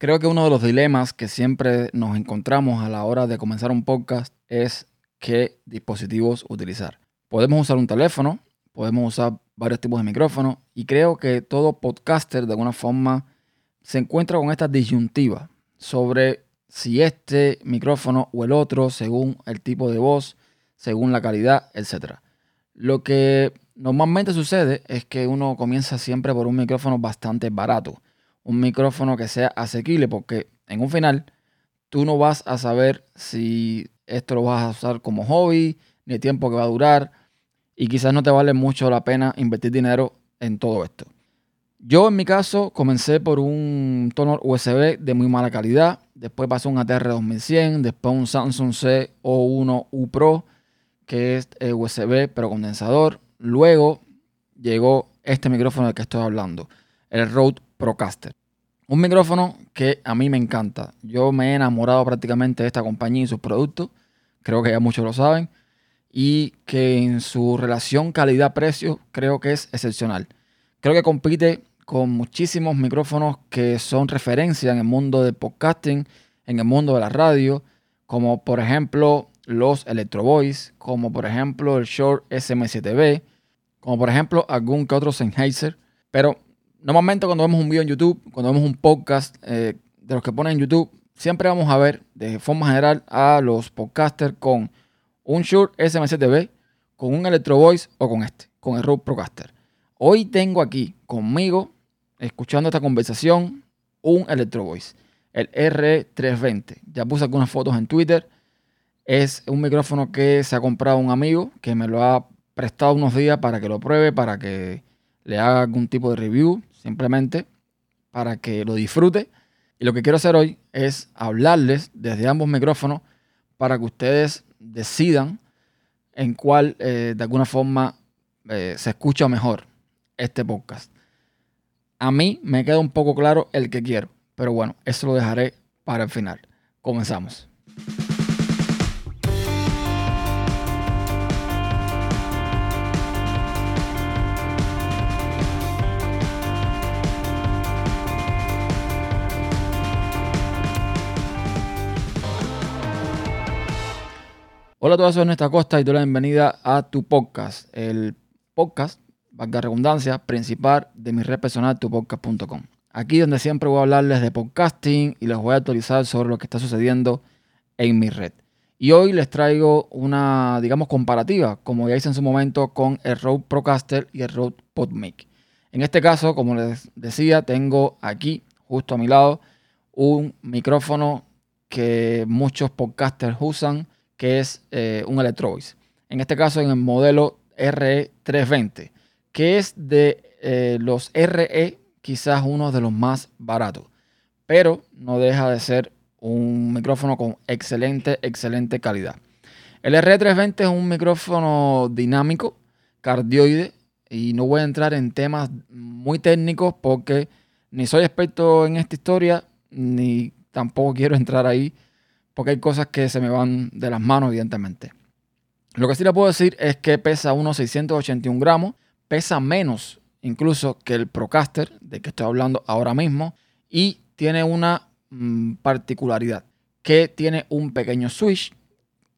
Creo que uno de los dilemas que siempre nos encontramos a la hora de comenzar un podcast es qué dispositivos utilizar. Podemos usar un teléfono, podemos usar varios tipos de micrófonos y creo que todo podcaster de alguna forma se encuentra con esta disyuntiva sobre si este micrófono o el otro según el tipo de voz, según la calidad, etc. Lo que normalmente sucede es que uno comienza siempre por un micrófono bastante barato un micrófono que sea asequible, porque en un final tú no vas a saber si esto lo vas a usar como hobby, ni el tiempo que va a durar, y quizás no te vale mucho la pena invertir dinero en todo esto. Yo en mi caso comencé por un tono USB de muy mala calidad, después pasó un ATR 2100, después un Samsung C01 U Pro, que es eh, USB pero condensador. Luego llegó este micrófono del que estoy hablando, el Rode Procaster. Un micrófono que a mí me encanta. Yo me he enamorado prácticamente de esta compañía y sus productos. Creo que ya muchos lo saben. Y que en su relación calidad-precio creo que es excepcional. Creo que compite con muchísimos micrófonos que son referencia en el mundo del podcasting, en el mundo de la radio, como por ejemplo los Electro Voice, como por ejemplo el Short SM7B, como por ejemplo algún que otro Sennheiser. Pero Normalmente cuando vemos un video en YouTube, cuando vemos un podcast eh, de los que ponen en YouTube, siempre vamos a ver de forma general a los podcasters con un Shure SM7B, con un Electro Voice o con este, con el Rode Procaster. Hoy tengo aquí conmigo, escuchando esta conversación, un Electro Voice, el R320. Ya puse algunas fotos en Twitter. Es un micrófono que se ha comprado un amigo que me lo ha prestado unos días para que lo pruebe, para que le haga algún tipo de review simplemente para que lo disfrute. Y lo que quiero hacer hoy es hablarles desde ambos micrófonos para que ustedes decidan en cuál eh, de alguna forma eh, se escucha mejor este podcast. A mí me queda un poco claro el que quiero, pero bueno, eso lo dejaré para el final. Comenzamos. Hola a todos, soy Nuestra Costa y doy la bienvenida a tu podcast, el podcast, valga redundancia, principal de mi red personal, tupodcast.com. Aquí donde siempre voy a hablarles de podcasting y les voy a actualizar sobre lo que está sucediendo en mi red. Y hoy les traigo una, digamos, comparativa, como ya hice en su momento, con el Rode Procaster y el Rode PodMic. En este caso, como les decía, tengo aquí, justo a mi lado, un micrófono que muchos podcasters usan que es eh, un Electro Voice. En este caso en el modelo RE320, que es de eh, los RE quizás uno de los más baratos, pero no deja de ser un micrófono con excelente, excelente calidad. El RE320 es un micrófono dinámico, cardioide, y no voy a entrar en temas muy técnicos porque ni soy experto en esta historia, ni tampoco quiero entrar ahí porque hay cosas que se me van de las manos, evidentemente. Lo que sí le puedo decir es que pesa unos 681 gramos, pesa menos incluso que el Procaster, de que estoy hablando ahora mismo, y tiene una mm, particularidad, que tiene un pequeño switch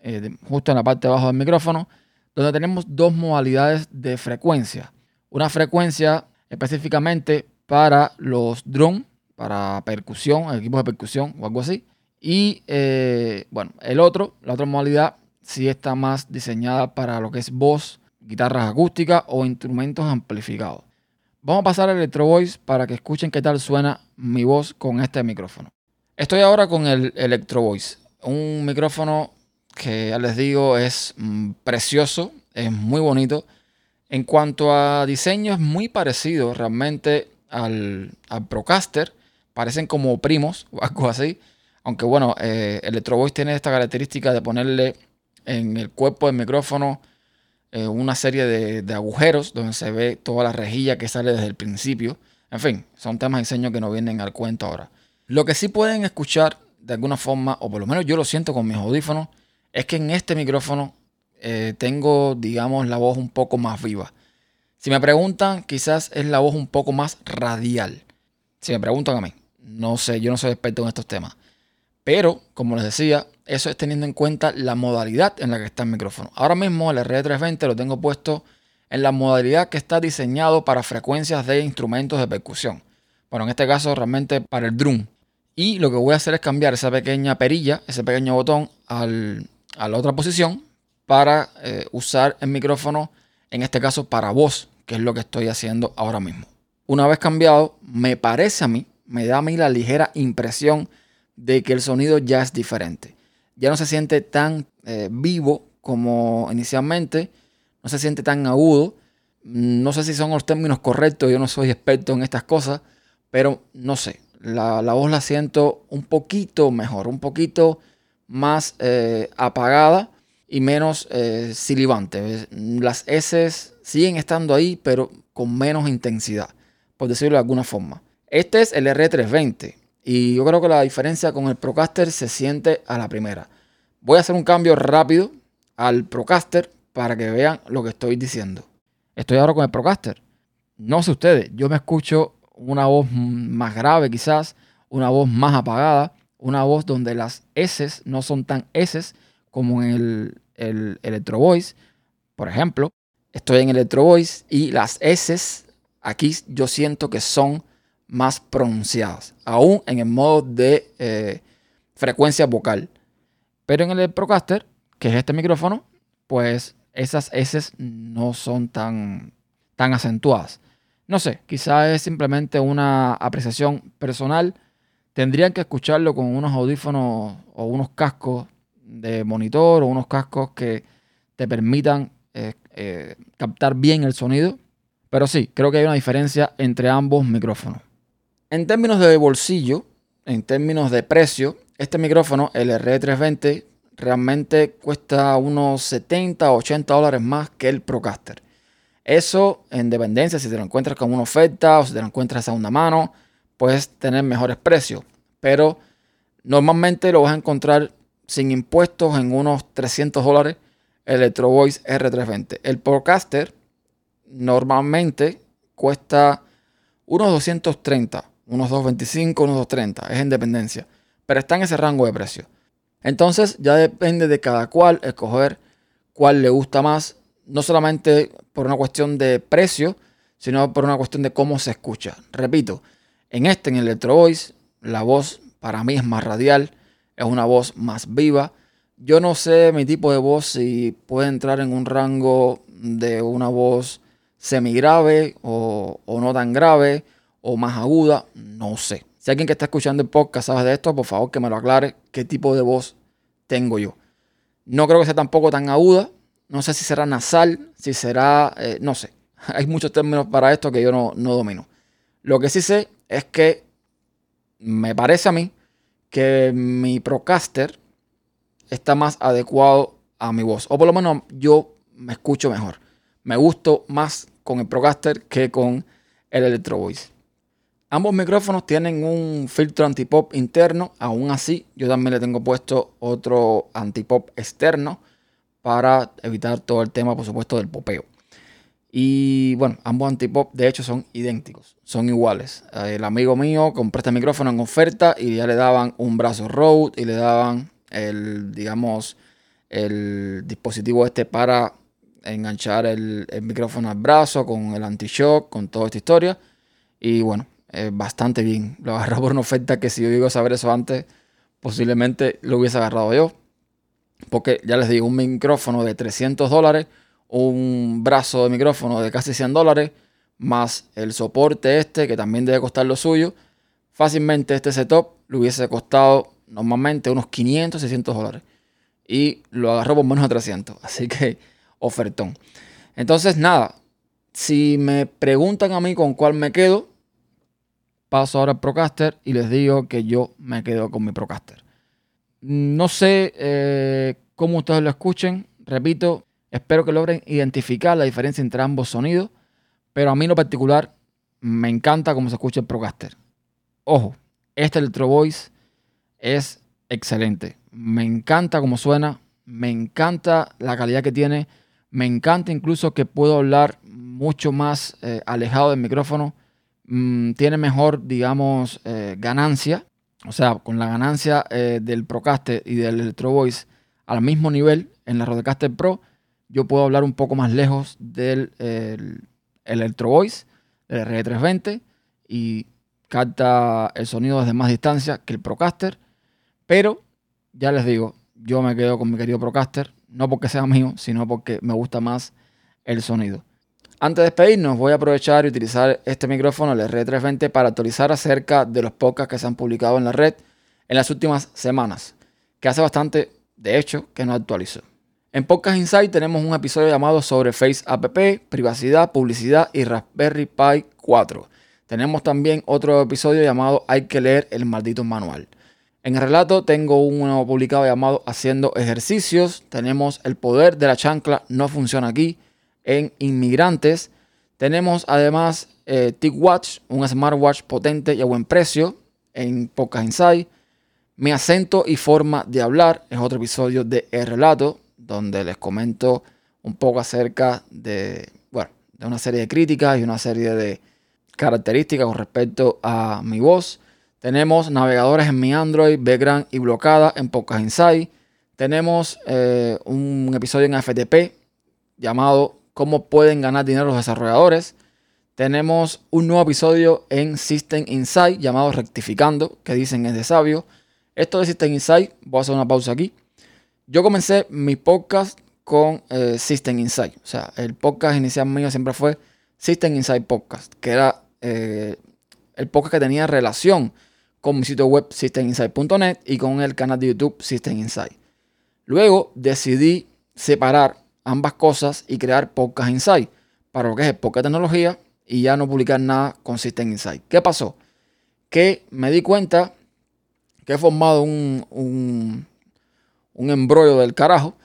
eh, justo en la parte de abajo del micrófono, donde tenemos dos modalidades de frecuencia. Una frecuencia específicamente para los drones, para percusión, equipos de percusión o algo así, y eh, bueno, el otro, la otra modalidad, sí está más diseñada para lo que es voz, guitarras acústicas o instrumentos amplificados. Vamos a pasar al Electro Voice para que escuchen qué tal suena mi voz con este micrófono. Estoy ahora con el Electro Voice, un micrófono que ya les digo es mm, precioso, es muy bonito. En cuanto a diseño es muy parecido realmente al, al Procaster, parecen como primos o algo así. Aunque bueno, eh, Electro Voice tiene esta característica de ponerle en el cuerpo del micrófono eh, una serie de, agujeros donde se ve toda la rejilla que sale desde el principio. En fin, son temas de diseño que no vienen al cuento ahora. Lo que sí pueden escuchar de alguna forma, o por lo menos yo lo siento con mis audífonos, es que en este micrófono eh, tengo, digamos, la voz un poco más viva. Si me preguntan, quizás es la voz un poco más radial. Si me preguntan a mí, No sé, yo no soy experto en estos temas. Pero, como les decía, eso es teniendo en cuenta la modalidad en la que está el micrófono. Ahora mismo el R320 lo tengo puesto en la modalidad que está diseñado para frecuencias de instrumentos de percusión. Bueno, en este caso realmente para el drum. Y lo que voy a hacer es cambiar esa pequeña perilla, ese pequeño botón a la otra posición para eh, usar el micrófono, en este caso para voz, que es lo que estoy haciendo ahora mismo. Una vez cambiado, me parece a mí, me da a mí la ligera impresión de que el sonido ya es diferente. Ya no se siente tan eh, vivo como inicialmente, no se siente tan agudo. No sé si son los términos correctos, yo no soy experto en estas cosas, pero no sé. La, voz la siento un poquito mejor, un poquito más eh, apagada y menos eh, silibante. Las S siguen estando ahí, pero con menos intensidad, por decirlo de alguna forma. Este es el R320 y yo creo que la diferencia con el Procaster se siente a la primera. Voy a hacer un cambio rápido al Procaster para que vean lo que estoy diciendo. Estoy ahora con el Procaster. No sé ustedes, yo me escucho una voz más grave quizás, una voz más apagada, una voz donde las S no son tan S como en el, el Electro Voice. Por ejemplo, estoy en Electro Voice y las S aquí yo siento que son más pronunciadas, aún en el modo de eh, frecuencia vocal. Pero en el Procaster, que es este micrófono, pues esas S no son tan, tan acentuadas. No sé, quizás es simplemente una apreciación personal. Tendrían que escucharlo con unos audífonos o unos cascos de monitor o unos cascos que te permitan eh, eh, captar bien el sonido. Pero sí, creo que hay una diferencia entre ambos micrófonos. En términos de bolsillo, en términos de precio, este micrófono, el R320, realmente cuesta unos 70 o 80 dólares más que el Procaster. Eso, en dependencia, si te lo encuentras con una oferta o si te lo encuentras a una mano, puedes tener mejores precios. Pero normalmente lo vas a encontrar sin impuestos en unos 300 dólares el Electro Voice R320. El Procaster normalmente cuesta unos 230, unos 225, unos 230. Es en dependencia. Pero está en ese rango de precio. Entonces ya depende de cada cual escoger cuál le gusta más, no solamente por una cuestión de precio, sino por una cuestión de cómo se escucha. Repito, en este, en el Electro Voice, la voz para mí es más radial, es una voz más viva. Yo no sé mi tipo de voz si puede entrar en un rango de una voz semigrave o, o no tan grave o más aguda, no sé. Si alguien que está escuchando el podcast sabe de esto, por favor que me lo aclare qué tipo de voz tengo yo. No creo que sea tampoco tan aguda. No sé si será nasal, si será, eh, no sé. Hay muchos términos para esto que yo no, no domino. Lo que sí sé es que me parece a mí que mi Procaster está más adecuado a mi voz. O por lo menos yo me escucho mejor. Me gusto más con el Procaster que con el Electro Voice. Ambos micrófonos tienen un filtro antipop interno, aún así yo también le tengo puesto otro antipop externo para evitar todo el tema, por supuesto, del popeo. Y bueno, ambos antipop de hecho son idénticos, son iguales. El amigo mío compró este micrófono en oferta y ya le daban un brazo Rode y le daban el, digamos, el dispositivo este para enganchar el, el micrófono al brazo con el anti-shock, con toda esta historia. Y bueno, eh, bastante bien. Lo agarró por una oferta que si yo digo saber eso antes, posiblemente lo hubiese agarrado yo. Porque ya les digo, un micrófono de 300 dólares, un brazo de micrófono de casi 100 dólares, más el soporte este, que también debe costar lo suyo. Fácilmente este setup le hubiese costado normalmente unos 500, 600 dólares. Y lo agarró por menos de 300. Así que ofertón. Entonces, nada. Si me preguntan a mí con cuál me quedo, paso ahora al Procaster y les digo que yo me quedo con mi Procaster. No sé eh, cómo ustedes lo escuchen, repito, espero que logren identificar la diferencia entre ambos sonidos, pero a mí en lo particular me encanta cómo se escucha el Procaster. Ojo, este Electro Voice es excelente. Me encanta cómo suena, me encanta la calidad que tiene, me encanta incluso que puedo hablar mucho más eh, alejado del micrófono mm, tiene mejor, digamos, eh, ganancia. O sea, con la ganancia eh, del Procaster y del Electro Voice al mismo nivel en la Rodecaster Pro, yo puedo hablar un poco más lejos del Electro Voice, del RG320 y capta el sonido desde más distancia que el Procaster. Pero ya les digo, yo me quedo con mi querido Procaster, no porque sea mío, sino porque me gusta más el sonido. Antes de despedirnos, voy a aprovechar y utilizar este micrófono, el R320, para actualizar acerca de los podcasts que se han publicado en la red en las últimas semanas, que hace bastante, de hecho, que no actualizo. En Podcast Insight tenemos un episodio llamado sobre Face App, privacidad, publicidad y Raspberry Pi 4. Tenemos también otro episodio llamado Hay que leer el maldito manual. En el relato tengo uno publicado llamado Haciendo ejercicios. Tenemos El poder de la chancla no funciona aquí en inmigrantes. Tenemos además eh, TicWatch, un smartwatch potente y a buen precio en Podcast Insight. Mi acento y forma de hablar es otro episodio de El Relato, donde les comento un poco acerca de, bueno, de una serie de críticas y una serie de características con respecto a mi voz. Tenemos navegadores en mi Android, background y bloquada en Podcast Insight. Tenemos eh, un episodio en FTP llamado cómo pueden ganar dinero los desarrolladores. Tenemos un nuevo episodio en System Insight llamado Rectificando, que dicen es de sabio. Esto de System Insight, voy a hacer una pausa aquí. Yo comencé mi podcast con eh, System Insight. O sea, el podcast inicial mío siempre fue System Insight Podcast, que era eh, el podcast que tenía relación con mi sitio web systeminsight.net y con el canal de YouTube System Insight. Luego decidí separar ambas cosas y crear Podcast Insight para lo que es el podcast tecnología y ya no publicar nada con System Insight. ¿Qué pasó? Que me di cuenta que he formado un, un, un embrollo del carajo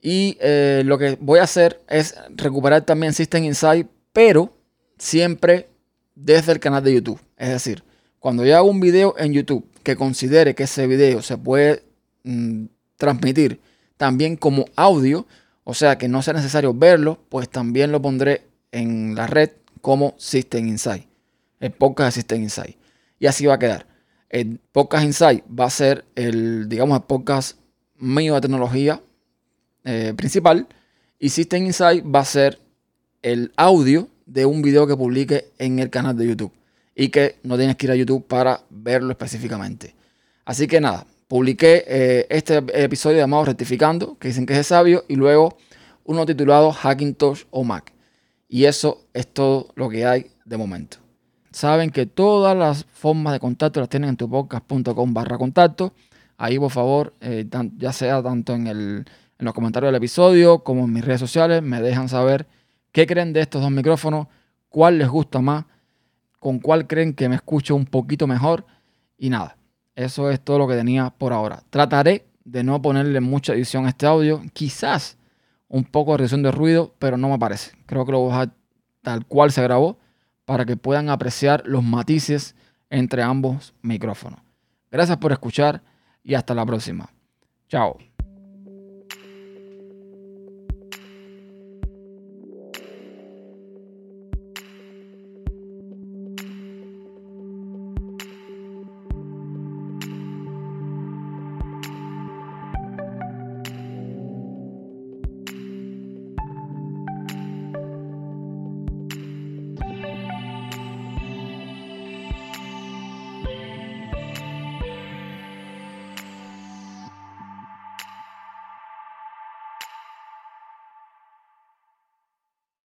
y eh, lo que voy a hacer es recuperar también System Insight, pero siempre desde el canal de YouTube. Es decir, cuando yo hago un video en YouTube que considere que ese video se puede mm, transmitir también como audio, o sea que no sea necesario verlo, pues también lo pondré en la red como System Insight. El podcast de System Insight. Y así va a quedar. El podcast Insight va a ser el, digamos, el podcast mío de tecnología eh, principal. Y System Insight va a ser el audio de un video que publique en el canal de YouTube. Y que no tienes que ir a YouTube para verlo específicamente. Así que nada, publiqué eh, este episodio llamado Rectificando, que dicen que es de sabio, y luego uno titulado Hackintosh o Mac. Y eso es todo lo que hay de momento. Saben que todas las formas de contacto las tienen en tupodcast.com barra contacto. Ahí, por favor, eh, ya sea tanto en, el, en los comentarios del episodio como en mis redes sociales, me dejan saber qué creen de estos dos micrófonos, cuál les gusta más, con cuál creen que me escucho un poquito mejor. Y nada, eso es todo lo que tenía por ahora. Trataré de no ponerle mucha edición a este audio. Quizás un poco de reducción de ruido, pero no me parece. Creo que lo voy a dejar tal cual se grabó para que puedan apreciar los matices entre ambos micrófonos. Gracias por escuchar y hasta la próxima. Chao.